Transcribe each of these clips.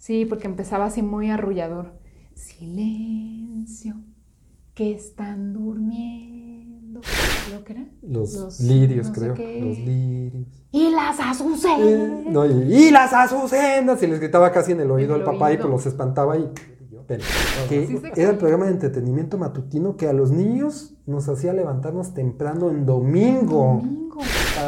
Sí, porque empezaba así muy arrullador. Silencio, que están durmiendo. ¿Lo que era? Los, lirios, creo. Los lirios. Y las azucenas. Eh, no, y, y las azucenas. Y les gritaba casi en el oído al papá y pues los espantaba y que era el programa de entretenimiento matutino que a los niños nos hacía levantarnos temprano en domingo. domingo.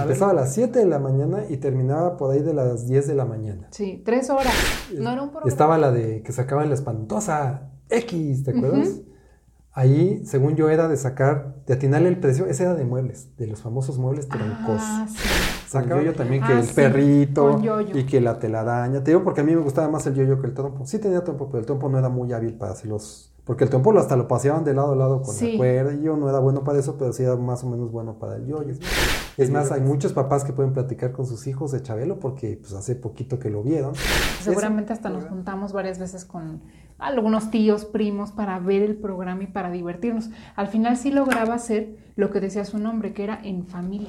Empezaba a las 7 de la mañana y terminaba por ahí de las 10 de la mañana. Sí, tres horas. No era un programa. Estaba la de que sacaban la espantosa X, ¿te acuerdas? Ahí, según yo, era de sacar, de atinarle el precio, ese era de muebles, de los famosos muebles troncos. Ah, sí. Saca yo también que ah, el perrito y que la telaraña. Te digo porque a mí me gustaba más el yoyo que el trompo. Sí tenía trompo, pero el trompo no era muy hábil para hacerlos. Porque el trompo hasta lo paseaban de lado a lado con la cuerda. Y yo no era bueno para eso, pero sí era más o menos bueno para el yoyo. Es más, hay muchos papás que pueden platicar con sus hijos de Chabelo porque pues hace poquito que lo vieron. Seguramente hasta nos juntamos varias veces con algunos tíos, primos, para ver el programa y para divertirnos. Al final sí lograba hacer lo que decía su nombre, que era en familia.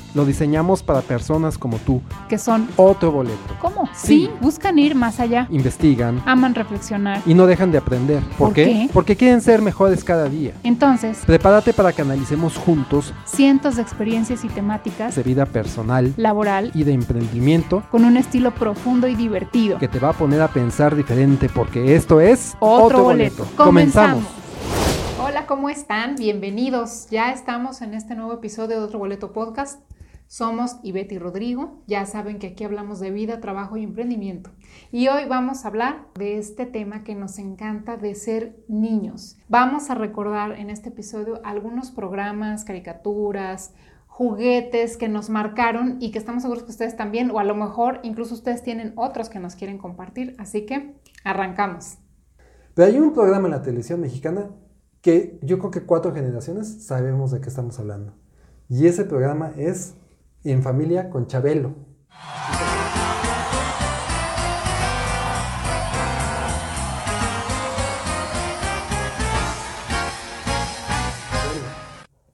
lo diseñamos para personas como tú, que son otro boleto. ¿Cómo? Sí, buscan ir más allá. Investigan, aman reflexionar y no dejan de aprender. ¿Por, qué? Porque quieren ser mejores cada día. Entonces, prepárate para que analicemos juntos cientos de experiencias y temáticas de vida personal, laboral y de emprendimiento con un estilo profundo y divertido que te va a poner a pensar diferente porque esto es otro, boleto. Comenzamos. Hola, ¿cómo están? Bienvenidos. Ya estamos en este nuevo episodio de Otro Boleto Podcast. Somos Ivette y Rodrigo. Ya saben que aquí hablamos de vida, trabajo y emprendimiento. Y hoy vamos a hablar de este tema que nos encanta de ser niños. Vamos a recordar en este episodio algunos programas, caricaturas, juguetes que nos marcaron y que estamos seguros que ustedes también, o a lo mejor incluso ustedes tienen otros que nos quieren compartir. Así que arrancamos. Pero hay un programa en la televisión mexicana que yo creo que cuatro generaciones sabemos de qué estamos hablando. Y ese programa es en familia con Chabelo.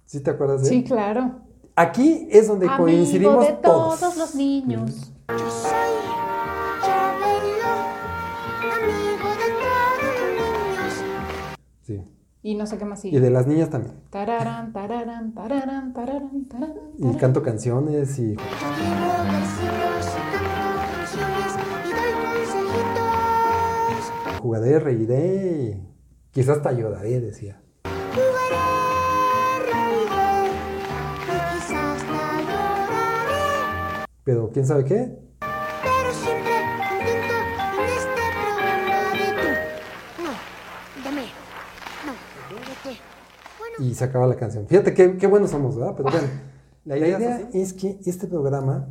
¿Sí te acuerdas de él? Sí, claro. Aquí es donde Amigo coincidimos de todos. los niños. Yo soy Y no sé qué más sigue. Y de las niñas también. Tararán, tararán, tararán, tararán, tararán. Y canto canciones y. Jugaré, reiré. Quizás te ayudaré, decía. Jugaré, reiré. Y quizás te ayudaré. Pero quién sabe qué. Y se acaba la canción. Fíjate qué, qué buenos somos, ¿verdad? Pero bueno, la idea es que este programa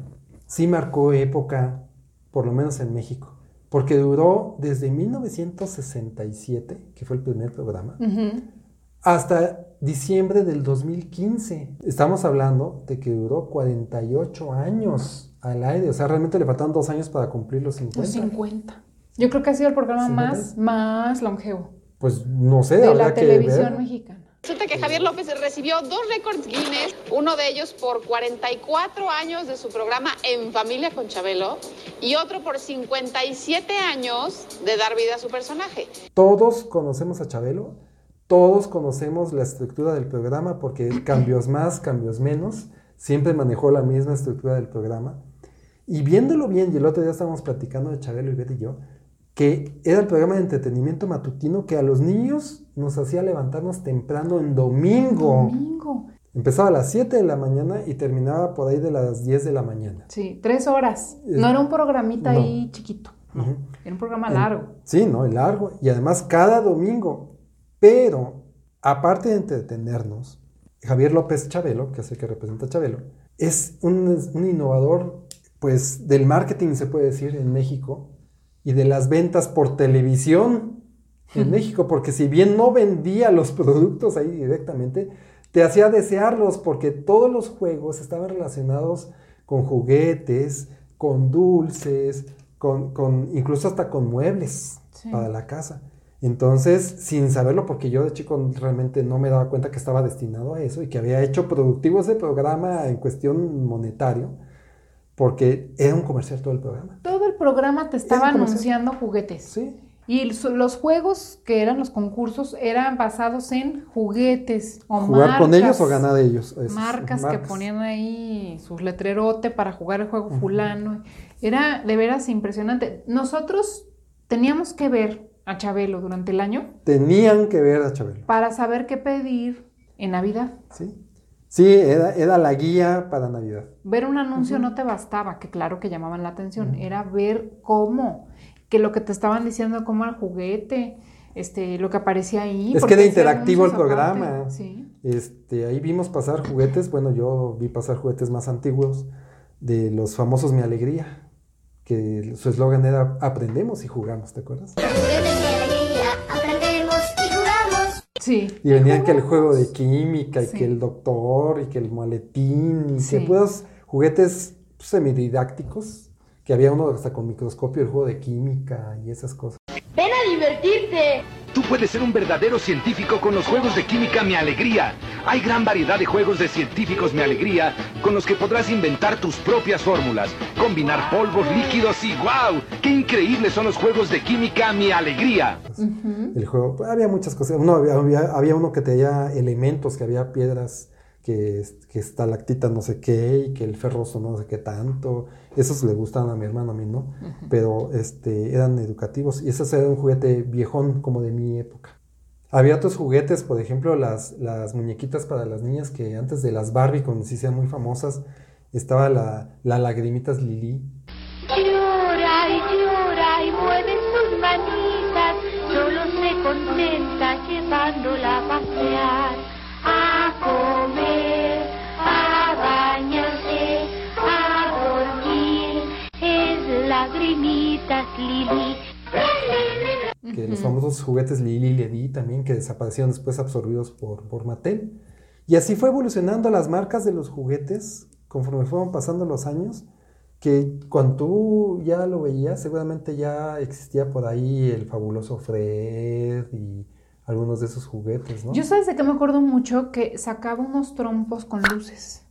sí marcó época, por lo menos en México, porque duró desde 1967, que fue el primer programa, hasta diciembre del 2015. Estamos hablando de que duró 48 años al aire, o sea, realmente le faltaron dos años para cumplir los 50. Los 50. Yo creo que ha sido el programa más, más longevo. Pues no sé, de la televisión mexicana. Resulta que Javier López recibió dos récords Guinness, uno de ellos por 44 años de su programa En Familia con Chabelo y otro por 57 años de dar vida a su personaje. Todos conocemos a Chabelo, todos conocemos la estructura del programa porque cambios más, cambios menos, siempre manejó la misma estructura del programa. Y viéndolo bien, y el otro día estábamos platicando de Chabelo y Betty y yo, que era el programa de entretenimiento matutino que a los niños nos hacía levantarnos temprano en domingo. Domingo. Empezaba a las 7 de la mañana y terminaba por ahí de las 10 de la mañana. Sí, tres horas. No era un programita ahí chiquito. Era un programa largo. sí, no, largo. Y además cada domingo. Pero, aparte de entretenernos, Javier López Chabelo, que es el que representa a Chabelo, es un, un innovador, pues, del marketing, se puede decir, en México y de las ventas por televisión en México, porque si bien no vendía los productos ahí directamente, te hacía desearlos porque todos los juegos estaban relacionados con juguetes, con dulces, con, con incluso hasta con muebles para la casa. Entonces, sin saberlo, porque yo de chico realmente no me daba cuenta que estaba destinado a eso y que había hecho productivo ese programa en cuestión monetario, porque era un comercial todo el programa. Todo el programa te estaba anunciando juguetes. Sí. Y los juegos que eran los concursos eran basados en juguetes o ¿Jugar con ellos o ganar ellos? marcas, que ponían ahí sus letrerote para jugar el juego fulano. Era de veras impresionante. Nosotros teníamos que ver a Chabelo durante el año. Tenían que ver a Chabelo. Para saber qué pedir en Navidad. Sí. Sí, era, la guía para Navidad. Ver un anuncio no te bastaba, que claro que llamaban la atención, era ver cómo que lo que te estaban diciendo como el juguete, este, lo que aparecía ahí. Es que era interactivo el programa. Este, ahí vimos pasar juguetes, bueno, yo vi pasar juguetes más antiguos de los famosos Mi Alegría, que su eslogan era aprendemos y jugamos, ¿te acuerdas? Y. Sí. Venían que el juego de química y que el doctor y que el maletín y que puedos juguetes semididácticos que había uno hasta con microscopio, el juego de química y esas cosas. ¡Ven a divertirte! Tú puedes ser un verdadero científico con los juegos de química Mi Alegría. Hay gran variedad de juegos de científicos Mi Alegría con los que podrás inventar tus propias fórmulas, combinar polvos líquidos y ¡wow! ¡Qué increíbles son los juegos de química Mi Alegría! El juego, pues, había muchas cosas. Uno, había, había uno que tenía elementos, que había piedras que, que estalactitas no sé qué y que el ferroso no sé qué tanto. Esos le gustaban a mi hermano, a mí no, pero este, eran educativos y ese era un juguete viejón como de mi época. Había otros juguetes, por ejemplo, las, las muñequitas para las niñas que antes de las Barbie, cuando se hicieron muy famosas, estaba la, la lagrimitas Lili. Llora y llora y mueve sus manitas, solo se contenta llevándola a pasear a comer, a bañarse, a dormir, es lagrimitas Lili. Que los famosos juguetes Lili y Ledi también, que desaparecieron después absorbidos por, por Mattel. Y así fue evolucionando las marcas de los juguetes conforme fueron pasando los años, que cuando tú ya lo veías, seguramente ya existía por ahí el fabuloso Fred y algunos de esos juguetes, ¿no? Yo sabes de que me acuerdo mucho que sacaba unos trompos con luces.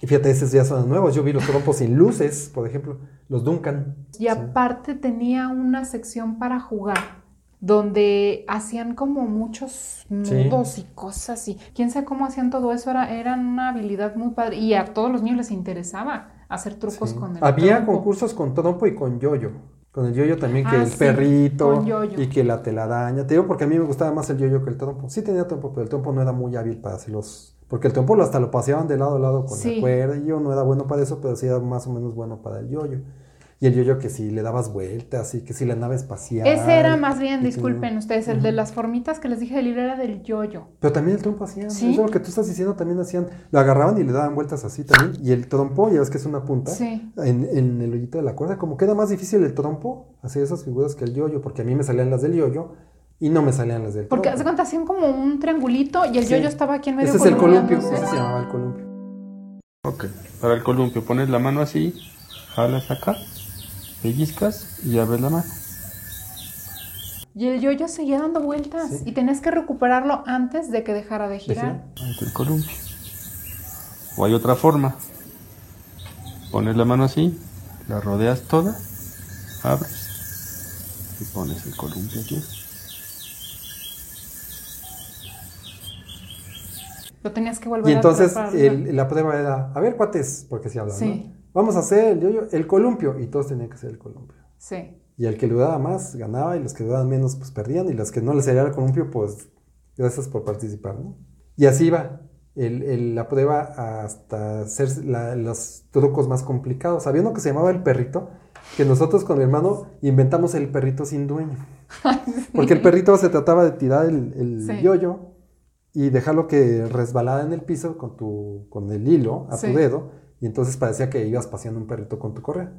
Y fíjate, esos ya son nuevos. Yo vi los trompos sin luces, por ejemplo, los Duncan. Y aparte tenía una sección para jugar donde hacían como muchos nudos y cosas y quién sabe cómo hacían todo eso, era, era una habilidad muy padre y a todos los niños les interesaba hacer trucos con el Había concursos con trompo y con yoyo. Con el yoyo también, que ah, el perrito y que la telaraña. Te digo porque a mí me gustaba más el yoyo que el trompo. Sí tenía trompo, pero el trompo no era muy hábil para hacerlos. Porque el trompo hasta lo paseaban de lado a lado con la cuerda y yo no era bueno para eso, pero sí era más o menos bueno para el yoyo. Y el yoyo que si le dabas vueltas y que si la nave espacial. Ese era más bien, disculpen ustedes, el de las formitas que les dije de libro era del yoyo. Pero también el trompo hacían. ¿Sí? Eso lo que tú estás diciendo también hacían. Lo agarraban y le daban vueltas así también. Y el trompo, ya ves que es una punta. En, en, el hoyito de la cuerda. Como que era más difícil el trompo hacer esas figuras que el yoyo. Porque a mí me salían las del yoyo y no me salían las del Porque hace cuenta hacían como un triangulito y el yoyo estaba aquí en medio. Ese es el columpio. Ese se llamaba el columpio. Ok, para el columpio pones la mano así, jalas acá pellizcas y abres la mano. Y el yoyo seguía dando vueltas y tenías que recuperarlo antes de que dejara de girar. Ante el columpio. O hay otra forma. Pones la mano así, la rodeas toda, abres y pones el columpio aquí. Lo tenías que volver y entonces la prueba era, a ver cuates, porque si hablan, sí. Vamos a hacer el yoyo, el columpio. Y todos tenían que hacer el columpio. Sí. Y el que le daba más ganaba y los que le daban menos pues perdían. Y los que no les salía el columpio pues gracias por participar, ¿no? Y así iba el, la prueba hasta hacer los trucos más complicados. Había uno que se llamaba el perrito, que nosotros con mi hermano inventamos el perrito sin dueño. Porque el perrito se trataba de tirar el, el yoyo y dejarlo que resbalara en el piso con, tu, con el hilo a tu dedo y entonces parecía que ibas paseando un perrito con tu correa.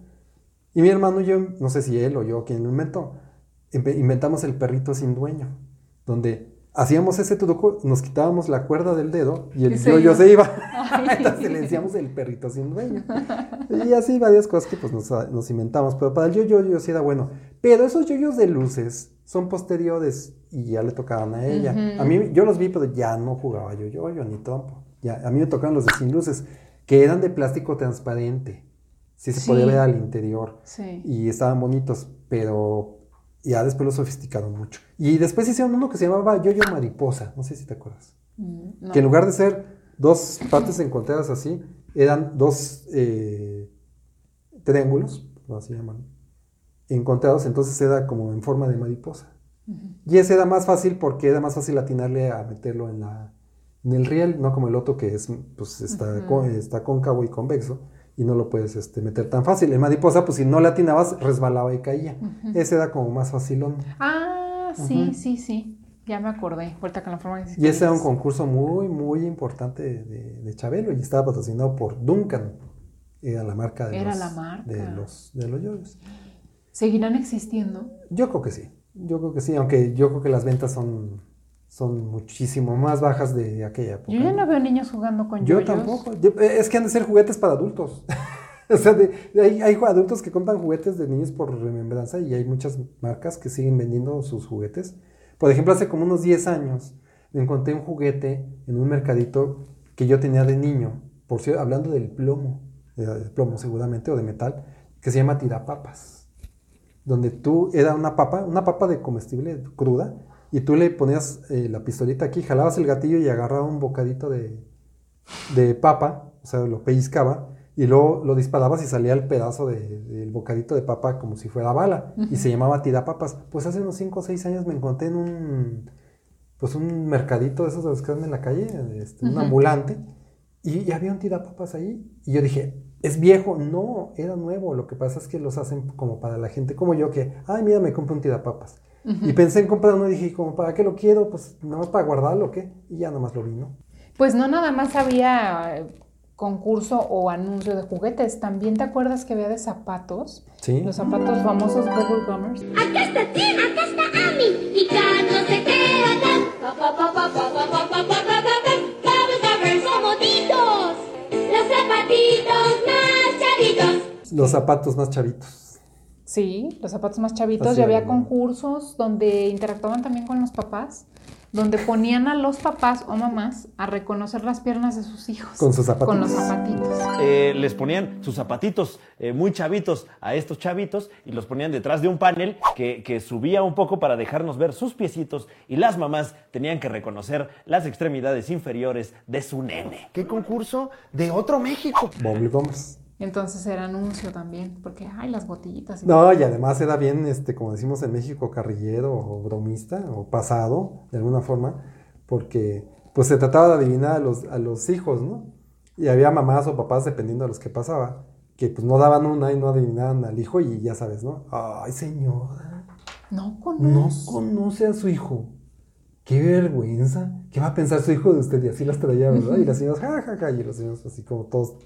Y mi hermano y yo, no sé si él o yo quien lo inventó, inventamos el perrito sin dueño, donde hacíamos ese truco, nos quitábamos la cuerda del dedo y el yo-yo se iba. Entonces le decíamos el perrito sin dueño. y así varias cosas que pues nos, inventamos. Pero para el yo-yo sí era bueno. Pero esos yoyos de luces son posteriores y ya le tocaban a ella. A mí, yo los vi, pero ya no jugaba yo-yo, ni trompo. Ya, a mí me tocaban los de sin luces, que eran de plástico transparente. Sí se podía ver al interior. Y estaban bonitos, pero ya después lo sofisticaron mucho. Y después hicieron uno que se llamaba Yo-Yo Mariposa, no sé si te acuerdas. Mm, que en lugar de ser dos partes encontradas así, eran dos eh, triángulos, así llaman, encontrados, entonces era como en forma de mariposa. Y ese era más fácil porque era más fácil atinarle a meterlo en, la, en el riel, no como el otro que es, pues está, está cóncavo y convexo y no lo puedes este, meter tan fácil. En mariposa, pues si no le atinabas, resbalaba y caía. Ese era como más facilón. Ah, sí, sí, sí. Ya me acordé, vuelta con la forma Y ese era un concurso muy, muy importante de, de, Chabelo y estaba patrocinado por Duncan. Era la marca de era los, la marca. De los, de los yoyos. ¿Seguirán existiendo? Yo creo que sí. Yo creo que sí, aunque yo creo que las ventas son son muchísimo más bajas de aquella época. Yo ya no veo niños jugando con Yo tampoco. Eh, es que han de ser juguetes para adultos. o sea, hay, hay, adultos que compran juguetes de niños por remembranza y hay muchas marcas que siguen vendiendo sus juguetes. Por ejemplo, hace como unos 10 años me encontré un juguete en un mercadito que yo tenía de niño, por cierto, hablando del plomo, de plomo seguramente, o de metal, que se llama tirapapas. Donde tú, era una papa, una papa de comestible cruda, y tú le ponías eh, la pistolita aquí, jalabas el gatillo y agarraba un bocadito de, de papa, o sea, lo pellizcaba, y luego lo disparabas y salía el pedazo del bocadito de papa como si fuera bala, y se llamaba tirapapas. Pues hace unos 5 o 6 años me encontré en un, pues un mercadito de esos de los que están en la calle, este, un ambulante, y, había un tirapapas ahí, y yo dije, es viejo, no, era nuevo, lo que pasa es que los hacen como para la gente como yo, que, ay, mira, me compro un tirapapas. Y pensé en comprar uno y dije, como, ¿para qué lo quiero? Pues nada más para guardarlo, ¿qué? Y ya nada más lo vi, ¿no? Pues no nada más había eh, concurso o anuncio de juguetes, también te acuerdas que había de zapatos. Sí. Los zapatos famosos Bubble Gummers. Acá está Tim, acá está Ami, y no se quedan. Gummers son bonitos, los zapatitos más chavitos. Los zapatos más chavitos. Sí, los zapatos más chavitos. ya había concursos donde interactuaban también con los papás, donde ponían a los papás o mamás a reconocer las piernas de sus hijos. Con sus zapatitos. Con los zapatitos. Eh, les ponían sus zapatitos eh, muy chavitos a estos chavitos y los ponían detrás de un panel que, que, subía un poco para dejarnos ver sus piecitos y las mamás tenían que reconocer las extremidades inferiores de su nene. ¿Qué concurso de otro México? Bobble Gómez. Entonces era anuncio también, porque hay las botellitas. no, y además era bien, este, como decimos en México, carrillero o bromista o pasado, de alguna forma, porque pues se trataba de adivinar a los, a los hijos, ¿no? Y había mamás o papás, dependiendo de los que pasaba, que pues no daban una y no adivinaban al hijo y ya sabes, ¿no? Ay, señora. No conoce. No conoce a su hijo. Qué vergüenza. ¿Qué va a pensar su hijo de usted? Y así las traía, ¿verdad? Y las señoras, ja, ja, ja, y los señores así como todos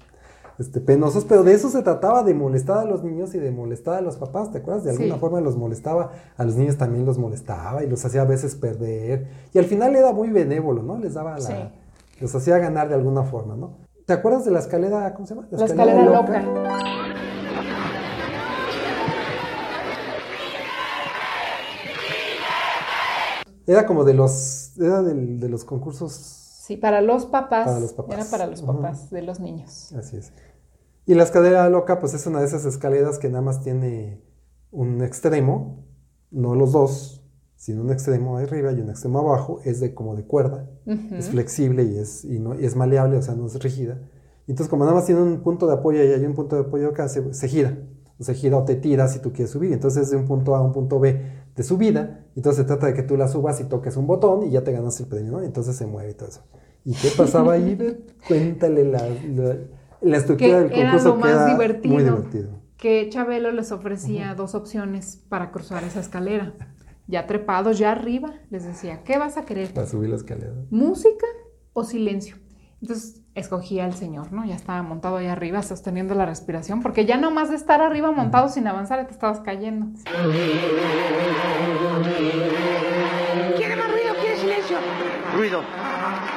este, penosos, pero de eso se trataba, de molestar a los niños y de molestar a los papás, ¿te acuerdas? De alguna forma los molestaba, a los niños también los molestaba y los hacía a veces perder. Y al final era muy benévolo, ¿no? Les daba la... Los hacía ganar de alguna forma, ¿no? ¿Te acuerdas de la escalera, ¿cómo se llama? La, escalera, loca. Era como de los, era de los concursos Sí, para los papás. Era para los papás de los niños. Así es. Y la escalera loca, pues es una de esas escaleras que nada más tiene un extremo, no los dos, sino un extremo arriba y un extremo abajo, es de como de cuerda, es flexible y es, y no, es maleable, o sea, no es rígida. Entonces, como nada más tiene un punto de apoyo y hay un punto de apoyo acá, se, gira. Se gira o te tira si tú quieres subir. Entonces, es de un punto A a un punto B de subida. Entonces, se trata de que tú la subas y toques un botón y ya te ganas el premio, ¿no? Entonces se mueve y todo eso. ¿Y qué pasaba ahí? Cuéntale la la estructura del concurso era lo más divertido, muy divertido. Que Chabelo les ofrecía dos opciones para cruzar esa escalera. Ya trepados, ya arriba, les decía, ¿qué vas a querer? Para subir la escalera. ¿Música o silencio? Entonces escogía al señor, ¿no? Ya estaba montado ahí arriba, sosteniendo la respiración, porque ya no más de estar arriba montado sin avanzar, te estabas cayendo. ¿Quiere más ruido? ¿Quiere silencio?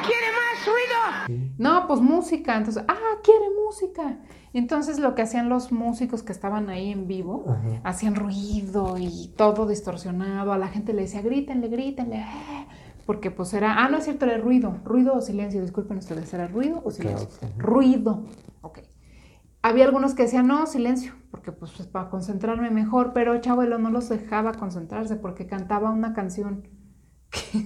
¿Quiere más ruido? No, pues música. Entonces, ah, quiere música. Entonces lo que hacían los músicos que estaban ahí en vivo, hacían ruido y todo distorsionado. A la gente le decía, grítenle, grítenle. eh", Porque pues era, ah, no es cierto, era ruido. Ruido o silencio, disculpen ustedes, ¿era ruido o silencio? Ruido. Ok. Había algunos que decían, no, silencio, porque pues, pues, para concentrarme mejor, pero Chabelo no los dejaba concentrarse porque cantaba una canción que,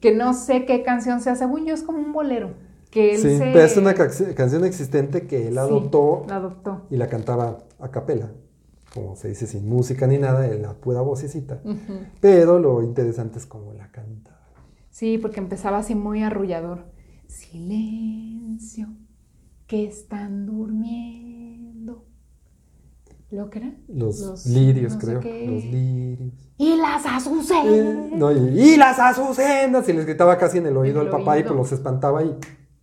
que no sé qué canción sea, según yo es como un bolero. Que él Sí, se- pero es una ca- canción existente que él Sí, adoptó la adoptó. y la cantaba a capela, como se dice, sin música ni nada, en la pura vocecita. Ujú. Pero lo interesante es cómo la canta. Sí, porque empezaba así muy arrullador. Silencio, que están durmiendo. ¿Lo que era? Los, lirios, no creo. Los lirios. Y las azucenas. Eh, no, y, y las azucenas. Y les gritaba casi en el oído al papá y pues los espantaba y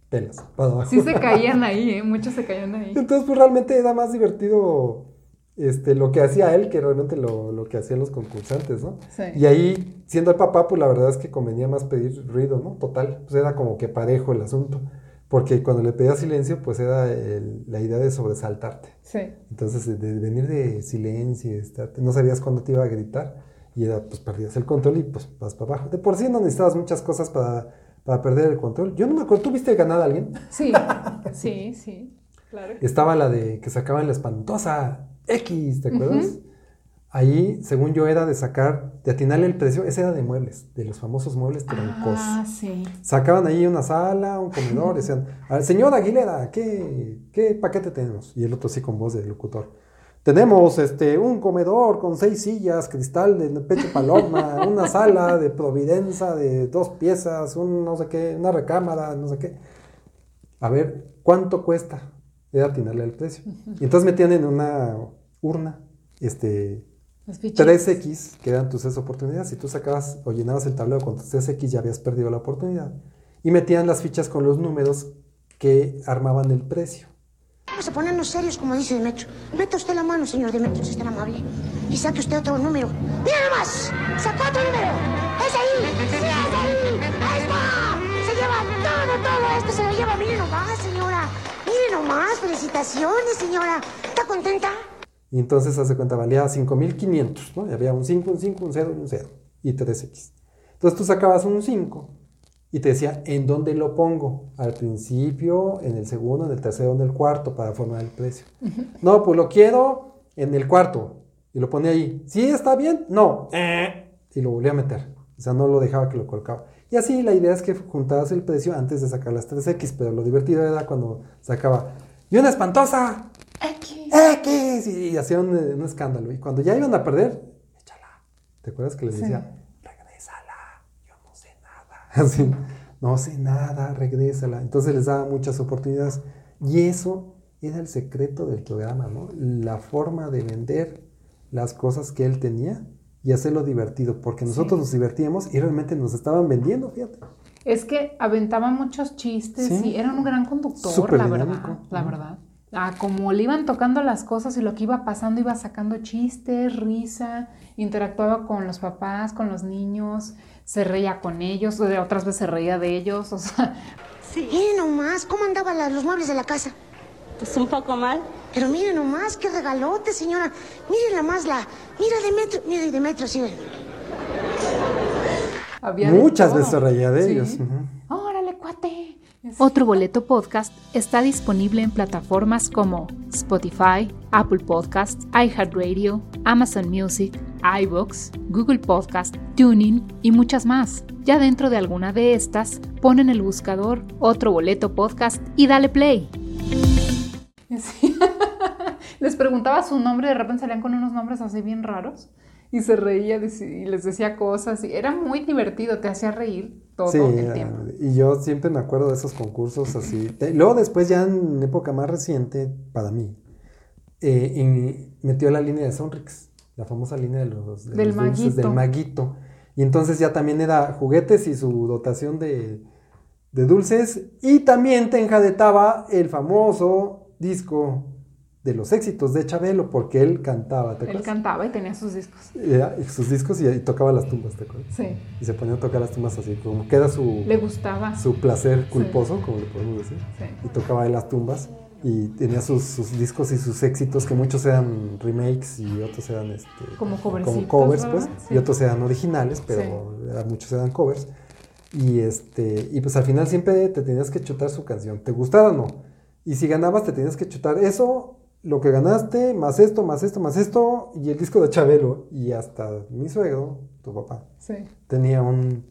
pelas para abajo. Sí se caían ahí, ¿eh? Muchos se caían ahí. Entonces, pues realmente era más divertido este, lo que hacía él que realmente lo, lo que hacían los concursantes, ¿no? Sí. Y ahí, siendo el papá, pues la verdad es que convenía más pedir ruido, ¿no? Total, pues era como que parejo el asunto. Porque cuando le pedía silencio, pues era el- la idea de sobresaltarte. Sí. Entonces, de, de venir de silencio, estarte- no sabías cuándo te iba a gritar, y era, pues perdías el control y pues vas para abajo. De por sí no necesitabas muchas cosas para, para perder el control. Yo no me acuerdo, ¿tú viste ganar a alguien? Sí, sí, sí. Claro. Estaba la de que sacaban la espantosa X, ¿te acuerdas? Ahí, según yo, era de sacar, de atinarle el precio, ese era de muebles, de los famosos muebles troncos. Ah, sí. Sacaban ahí una sala, un comedor, decían, "Ah, señor Aguilera, ¿qué, ¿qué paquete tenemos? Y el otro sí con voz de locutor. Tenemos este, un comedor con seis sillas, cristal de pecho paloma, una sala de providencia de dos piezas, un no sé qué, una recámara, no sé qué. A ver, ¿cuánto cuesta? Era atinarle el precio. Y entonces metían en una urna, este, Las fichitas. 3X, que eran tus tres oportunidades. Si tú sacabas o llenabas el tablero con tus 3X, ya habías perdido la oportunidad. Y metían las fichas con los números que armaban el precio. Vamos a ponernos serios, como dice Demetrio. Meta usted la mano, señor Demetrio, si es tan amable. Y saque usted otro número. ¡Mira nomás! ¡Sacó otro número! ¡Es ahí! ¡Sí, es ahí! ¡Ahí está! Se lleva todo, todo esto, se lo lleva. Mire nomás, señora. Mire nomás, felicitaciones, señora. ¿Está contenta? Y entonces, hace cuenta, valía 5500, ¿no? Y había un 5, un 5, un 0 y un 0. Y 3X. Entonces tú sacabas un 5 y te decía, ¿en dónde lo pongo? Al principio, en el segundo, en el tercero, en el cuarto, para formar el precio. No, pues lo quiero en el cuarto. Y lo ponía ahí. ¿Sí está bien? No. Eh. Y lo volvía a meter. O sea, no lo dejaba que lo colocaba. Y así la idea es que juntabas el precio antes de sacar las 3X, pero lo divertido era cuando sacaba. ¡Y una espantosa! X. X. Y hacían un, un escándalo. Y cuando ya iban a perder, échala. ¿Te acuerdas que les decía, regrésala? Yo no sé nada. Así, no sé nada, regrésala. Entonces les daba muchas oportunidades. Y eso era el secreto del programa, ¿no? La forma de vender las cosas que él tenía y hacerlo divertido. Porque nosotros nos divertíamos y realmente nos estaban vendiendo, fíjate. Es que aventaba muchos chistes Sí. y era un gran conductor, Súper la dinámico. verdad, la verdad. Ah, como le iban tocando las cosas y lo que iba pasando iba sacando chistes, risa, interactuaba con los papás, con los niños, se reía con ellos, o de otras veces se reía de ellos, o sea, Mire nomás, ¿cómo andaban los muebles de la casa? Pues un poco mal. Pero mire nomás, qué regalote, señora. Mire nomás la... Mira Demetrio, mire Demetrio, sí. había Muchas veces reía de Sí. ellos. Órale, cuate. Otro Boleto Podcast está disponible en plataformas como Spotify, Apple Podcasts, iHeartRadio, Amazon Music, iBox, Google Podcast, Tuning y muchas más. Ya dentro de alguna de estas, pon en el buscador Otro Boleto Podcast y dale play. Sí. Les preguntaba su nombre, de repente salían con unos nombres así bien raros y se reía y les decía cosas y era muy divertido, te hacía reír todo Sí, el era- tiempo. y yo siempre me acuerdo de esos concursos así. Luego después ya en época más reciente, para mí, eh, en- metió la línea de Sonrix, la famosa línea de los, de Del los dulces maguito. del maguito. Y entonces ya también era juguetes y su dotación de, de dulces. Y también te enjadetaba el famoso disco de los éxitos de Chabelo, porque él cantaba, ¿te Él cantaba y tenía sus discos. y sus discos y, tocaba las tumbas, ¿te acuerdas? Sí. Y se ponía a tocar las tumbas así, como que era su... Le gustaba. Su placer culposo, como le podemos decir. Sí. Y tocaba en las tumbas y tenía sus, sus, discos y sus éxitos, que muchos eran remakes y otros eran este, como, como covers, pues, y otros eran originales, pero muchos eran covers. Y, este, y pues al final siempre te tenías que chutar su canción, te gustara o no. Y si ganabas, te tenías que chutar eso lo que ganaste, más esto, más esto, más esto, y el disco de Chabelo. Y hasta mi suegro, tu papá, tenía un,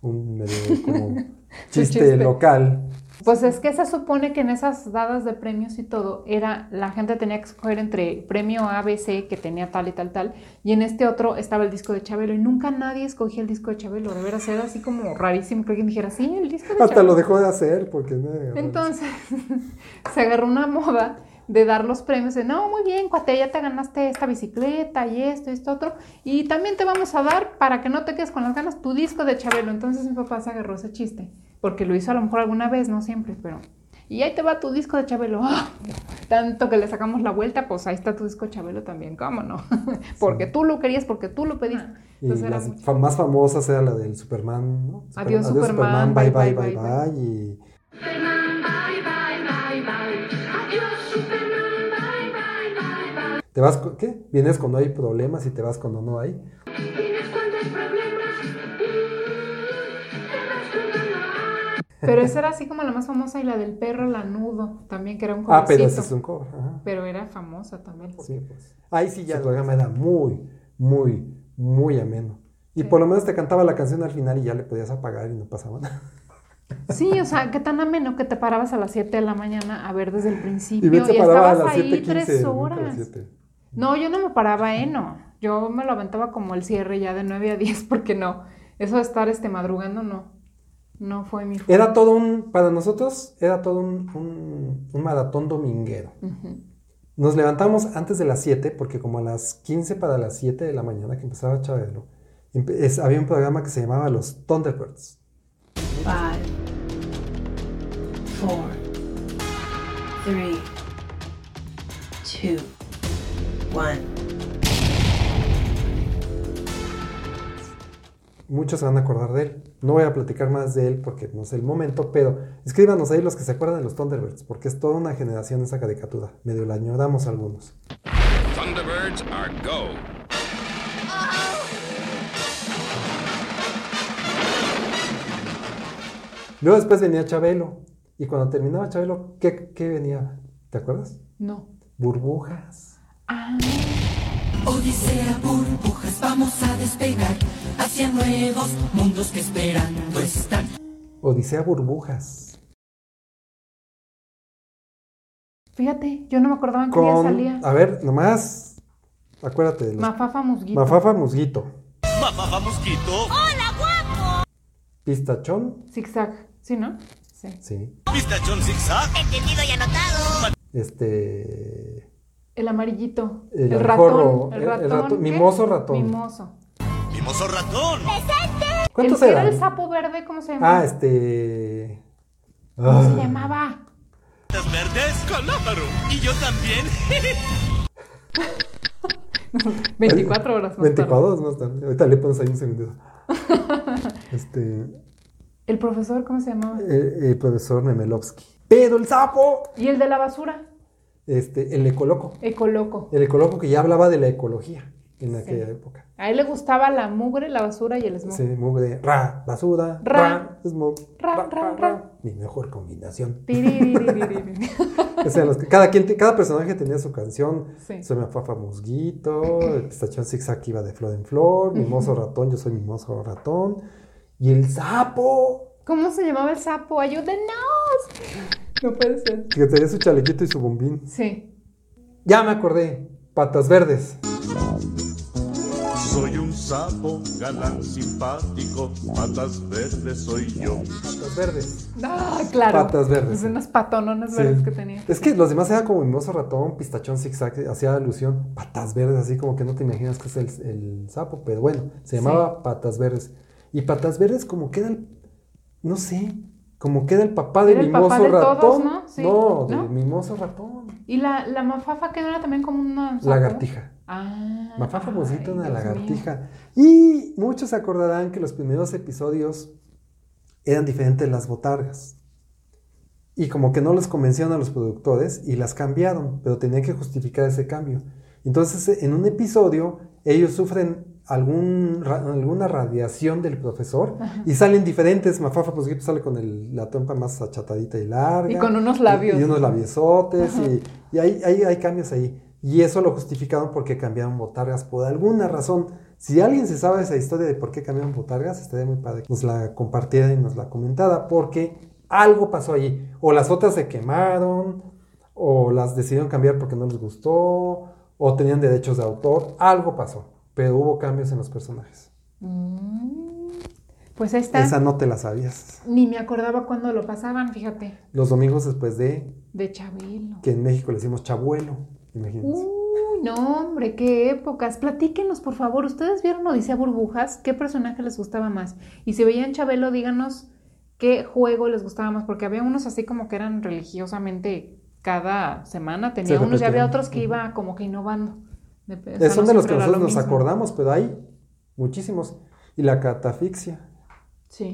un medio como chiste, local. Pues es que se supone que en esas dadas de premios y todo, era, la gente tenía que escoger entre premio ABC, que tenía tal y tal, tal, y en este otro estaba el disco de Chabelo, y nunca nadie escogía el disco de Chabelo, de veras era así como rarísimo que alguien dijera, sí, el disco de Hasta lo dejó de hacer, porque... Entonces, se agarró una moda de dar los premios, de no, muy bien, cuate, ya te ganaste esta bicicleta y esto y esto otro, y también te vamos a dar, para que no te quedes con las ganas, tu disco de Chabelo. Entonces mi papá se agarró ese chiste, porque lo hizo a lo mejor alguna vez, no siempre, pero... Y ahí te va tu disco de Chabelo. ¡Ah! Tanto que le sacamos la vuelta, pues ahí está tu disco de Chabelo también, ¿cómo no? porque tú lo querías, porque tú lo pediste. y las más famosas era la del Superman, ¿no? adiós, Superman, bye, bye, bye, bye, bye, y... ¿Te vas, qué? Vienes cuando hay problemas y te vas cuando no hay. Vienes cuando Pero esa era así como la más famosa y la del perro lanudo, también que era un Ah, pero ese es un cover. Pero era famosa también. Sí, pues. Ahí sí ya el programa era muy, muy, muy ameno. Y por lo menos te cantaba la canción al final y ya le podías apagar y no pasaba nada. Sí, o sea, qué tan ameno que te parabas a las 7 de la mañana a ver desde el principio y, estabas ahí tres horas. No, yo no me paraba, ¿eh? No. Yo me lo aventaba como el cierre ya de 9 a 10 porque no. Eso de estar este, madrugando, no. No fue mi... Era todo un... Para nosotros era todo un, un, maratón dominguero. Nos levantamos antes de las 7 porque como a las 15 para las 7 de la mañana que empezaba Chabelo, había un programa que se llamaba Los Thunderbirds. 5, 4, 3, 2, Muchos se van a acordar de él. No voy a platicar más de él porque no es el momento, pero escríbanos ahí los que se acuerdan de los Thunderbirds, porque es toda una generación esa caricatura. Medio la añoramos algunos. Thunderbirds are go. Luego después venía Chabelo. Y cuando terminaba Chabelo, ¿qué, qué venía? ¿Te acuerdas? No. Burbujas. Ah. Odisea, burbujas, vamos a despegar hacia nuevos mundos que esperando están. Odisea, burbujas. Fíjate, yo no me acordaba en qué día salía. A ver, nomás, acuérdate de los... Mafafa Musguito. Mafafa Musguito. Mafafa Musguito. ¡Hola, guapo! Pistachón. Zigzag, ¿sí, no? Sí. Sí. Pistachón zigzag. Entendido y anotado. Este... El amarillito. El, ratón. El, ratón. Mimoso ratón. Mimoso. Mimoso ratón. ¡Presente! ¿Cuántos el eran? era el sapo verde? ¿Cómo se llama? Ah, este. ¿Cómo se llamaba? ¿Las verdes? Calámaro. Y yo también. 24 horas más 24 horas más tarde. Ahorita le pones ahí un segundo. este. ¿El profesor cómo se llamaba? El, el profesor Memelovsky. ¡Pero el sapo! ¿Y el de la basura? Este, el ecoloco. Ecoloco. El ecoloco que ya hablaba de la ecología en aquella época. A él le gustaba la mugre, la basura y el smog. Sí, mugre, ra, basura, ra, smog, ra, ra, ra, Mi mejor combinación. o sea, los cada, quien, cada personaje tenía su canción. Sí. Soy Fafa Musguito, el pistachón zigzag iba de flor en flor, mimoso ratón, yo soy mimoso ratón. Y el sapo. ¿Cómo se llamaba el sapo? ¡Ayúdenos! No puede ser. Que tenía su chalequito y su bombín. Sí. Ya me acordé. Patas verdes. Soy un sapo galán simpático, patas verdes soy yo. Patas verdes. Ah, claro. Patas verdes. Es unas patononas verdes que tenía. Es que los demás eran como mimoso ratón, pistachón zigzag, hacía alusión. Patas verdes, así como que no te imaginas que es el, sapo, pero bueno, se llamaba patas verdes. Y patas verdes como que era no sé, como que era el papá de Mimoso Ratón. ¿no? de Mimoso Ratón. ¿Y la, la mafafa que era también como una... Lagartija. Ah. Mafafa Mosita, una lagartija. Y muchos se acordarán que los primeros episodios eran diferentes las botargas. Y como que no les convencieron a los productores y las cambiaron, pero tenían que justificar ese cambio. Entonces, en un episodio, ellos sufren algún, alguna radiación del profesor y salen diferentes. Mafafa pues sale con el, la trompa más achatadita y larga. Y con unos labios. Y, unos labiosotes y, y hay, hay, hay, cambios ahí. Y eso lo justificaron porque cambiaron botargas por alguna razón. Si alguien se sabe esa historia de por qué cambiaron botargas, estaría muy padre que nos la compartiera y nos la comentara porque algo pasó allí. O las otras se quemaron, o las decidieron cambiar porque no les gustó, o tenían derechos de autor. Algo pasó pero hubo cambios en los personajes. Mm, pues esta. Esa no te la sabías. Ni me acordaba cuando lo pasaban, fíjate. Los domingos después de. De Chabelo. Que en México le decimos Chabuelo, imagínense. Uy, no, hombre, qué épocas. Platíquenos, por favor. ¿Ustedes vieron Odisea Burbujas? ¿Qué personaje les gustaba más? Y si veían Chabelo, díganos qué juego les gustaba más, porque había unos así como que eran religiosamente cada semana, tenía unos y había otros que iba como que innovando. Son de los que nosotros nos acordamos, pero hay muchísimos. Y la catafixia,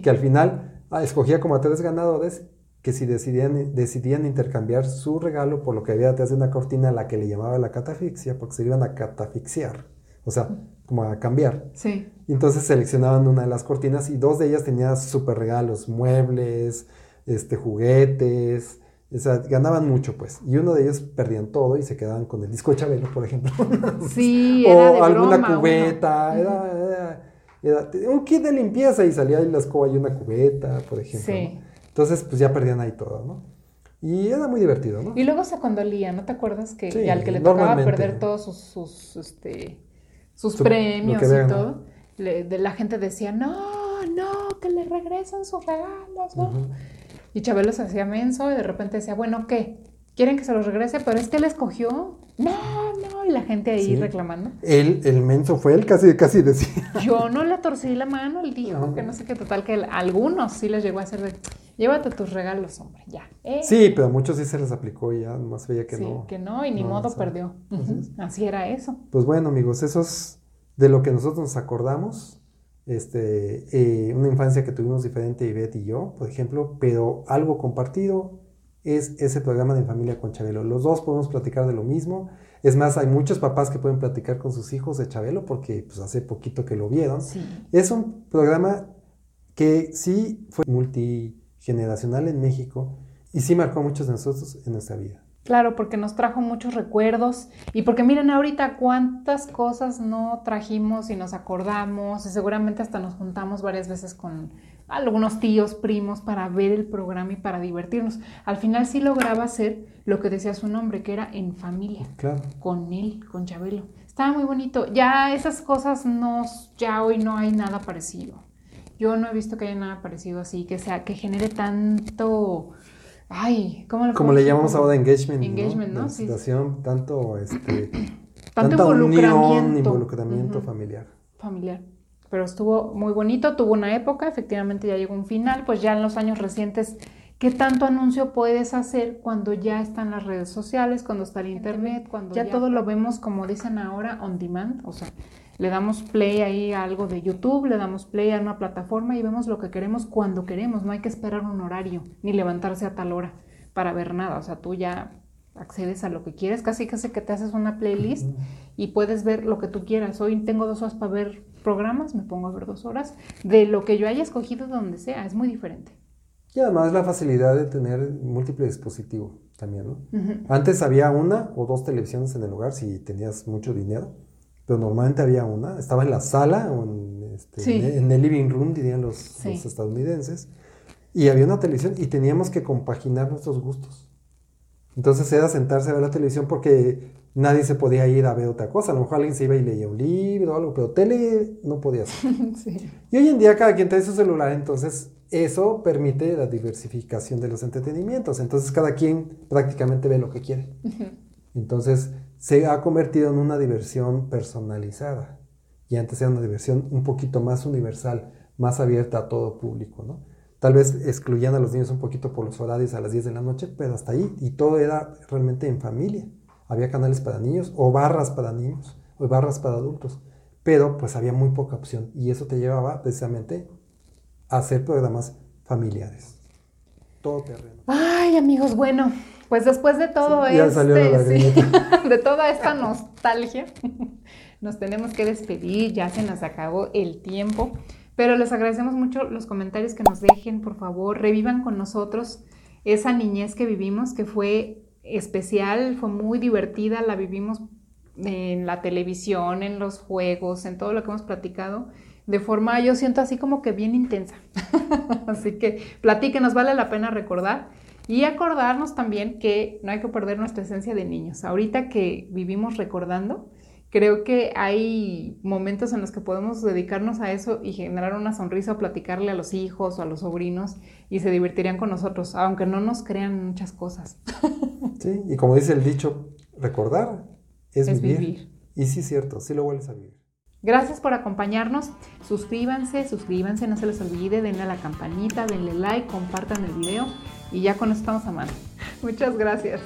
que al final ah, escogía como a tres ganadores que si decidían, decidían intercambiar su regalo por lo que había detrás de una cortina a la que le llamaba la catafixia, porque se iban a catafixiar, o sea, como a cambiar. Sí. Entonces seleccionaban una de las cortinas y dos de ellas tenían súper regalos, muebles, este, juguetes, o sea, ganaban mucho, pues. Y uno de ellos perdían todo y se quedaban con el disco de Chabelo, por ejemplo. Sí, o alguna cubeta. Era, era, un kit de limpieza y salía ahí la escoba y una cubeta, por ejemplo. Sí. Entonces, pues ya perdían ahí todo, ¿no? Y era muy divertido, ¿no? Y luego se condolía, ¿no te acuerdas que al que le tocaba perder todos sus, sus, este, sus premios y todo, de la gente decía, no, no, que le regresen sus regalos, ¿no? Y Chabelo se hacía menso y de repente decía, bueno, ¿qué? ¿Quieren que se los regrese? Pero es que él escogió. No, no, y la gente ahí reclamando. Él, el menso fue él, casi, casi decía. Yo no le torcí la mano, él dijo que no sé qué, total, que algunos sí les llegó a hacer de, llévate tus regalos, hombre, ya. Eh. Sí, pero muchos sí se les aplicó y ya más veía que sí, no. que no, y ni modo perdió. Así era eso. Pues bueno, amigos, eso es de lo que nosotros nos acordamos este, eh, una infancia que tuvimos diferente Ivette y yo, por ejemplo, pero algo compartido es ese programa de Familia con Chabelo. Los dos podemos platicar de lo mismo. Es más, hay muchos papás que pueden platicar con sus hijos de Chabelo porque pues, hace poquito que lo vieron. Es un programa que sí fue multigeneracional en México y sí marcó a muchos de nosotros en nuestra vida. Claro, porque nos trajo muchos recuerdos y porque miren ahorita cuántas cosas no trajimos y nos acordamos y seguramente hasta nos juntamos varias veces con algunos tíos, primos para ver el programa y para divertirnos. Al final sí lograba hacer lo que decía su nombre, que era en familia, claro. con él, con Chabelo. Estaba muy bonito. Ya esas cosas no, ya hoy no hay nada parecido. Yo no he visto que haya nada parecido así, que sea, que genere tanto ay, ¿cómo le Como le llamamos ahora engagement, engagement ¿no? ¿no? Situación, tanto, este, tanto involucramiento, involucramiento familiar. Familiar. Pero estuvo muy bonito, tuvo una época, efectivamente ya llegó un final, pues ya en los años recientes, ¿qué tanto anuncio puedes hacer cuando ya están las redes sociales, cuando está el internet, cuando ya, ya todo lo vemos como dicen ahora on demand, o sea, le damos play ahí a algo de YouTube, le damos play a una plataforma y vemos lo que queremos cuando queremos. No hay que esperar un horario ni levantarse a tal hora para ver nada. O sea, tú ya accedes a lo que quieres, casi casi que te haces una playlist y puedes ver lo que tú quieras. Hoy tengo dos horas para ver programas, me pongo a ver dos horas, de lo que yo haya escogido donde sea, es muy diferente. Y además la facilidad de tener múltiple dispositivo también, ¿no? Antes había una o dos televisiones en el hogar si tenías mucho dinero pero normalmente había una, estaba en la sala o en, este, en el living room, dirían los, estadounidenses, y había una televisión y teníamos que compaginar nuestros gustos. Entonces era sentarse a ver la televisión porque nadie se podía ir a ver otra cosa. A lo mejor alguien se iba y leía un libro o algo, pero tele no podía ser. Y hoy en día cada quien tiene su celular, entonces eso permite la diversificación de los entretenimientos. Entonces cada quien prácticamente ve lo que quiere. Entonces se ha convertido en una diversión personalizada. Y antes era una diversión un poquito más universal, más abierta a todo público, ¿no? Tal vez excluían a los niños un poquito por los horarios a las 10 de la noche, pero hasta ahí. Y todo era realmente en familia. Había canales para niños o barras para niños o barras para adultos. Pero pues había muy poca opción y eso te llevaba precisamente a hacer programas familiares. Todo terreno. Ay, amigos, bueno, pues después de todo este, de toda esta nostalgia, nos tenemos que despedir, ya se nos acabó el tiempo. Pero les agradecemos mucho los comentarios que nos dejen, por favor, revivan con nosotros esa niñez que vivimos, que fue especial, fue muy divertida, la vivimos en la televisión, en los juegos, en todo lo que hemos platicado, de forma, yo siento así como que bien intensa. así que platíquenos, vale la pena recordar y acordarnos también que no hay que perder nuestra esencia de niños. Ahorita que vivimos recordando, creo que hay momentos en los que podemos dedicarnos a eso y generar una sonrisa o platicarle a los hijos o a los sobrinos y se divertirían con nosotros, aunque no nos crean muchas cosas. Sí, y como dice el dicho, recordar es, vivir. Y sí, es cierto, sí lo vuelves a vivir. Gracias por acompañarnos. Suscríbanse, suscríbanse, no se les olvide, denle a la campanita, denle like, compartan el video y ya con esto estamos a mano. Muchas gracias.